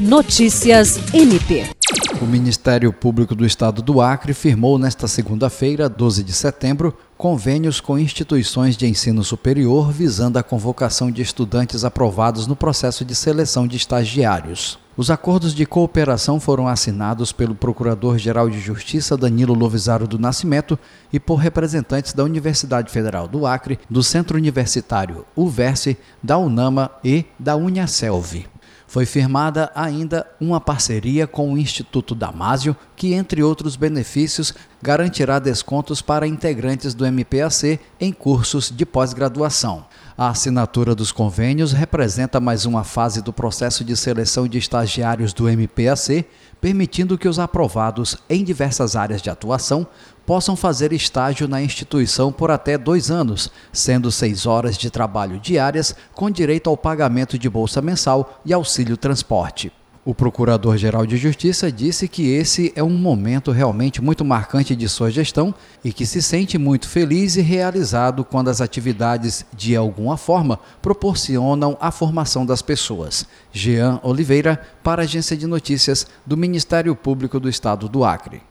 Notícias MP. O Ministério Público do Estado do Acre firmou nesta segunda-feira, 12 de setembro, convênios com instituições de ensino superior visando a convocação de estudantes aprovados no processo de seleção de estagiários. Os acordos de cooperação foram assinados pelo Procurador-Geral de Justiça Danilo Lovisaro do Nascimento e por representantes da Universidade Federal do Acre, do Centro Universitário UVERSE, da UNAMA e da Uniaselv. Foi firmada ainda uma parceria com o Instituto Damásio, que, entre outros benefícios, garantirá descontos para integrantes do MPAC em cursos de pós-graduação. A assinatura dos convênios representa mais uma fase do processo de seleção de estagiários do MPAC, permitindo que os aprovados em diversas áreas de atuação possam fazer estágio na instituição por até dois anos, sendo seis horas de trabalho diárias, com direito ao pagamento de bolsa mensal e auxílio transporte. O Procurador-Geral de Justiça disse que esse é um momento realmente muito marcante de sua gestão e que se sente muito feliz e realizado quando as atividades, de alguma forma, proporcionam a formação das pessoas. Jean Oliveira, para a Agência de Notícias do Ministério Público do Estado do Acre.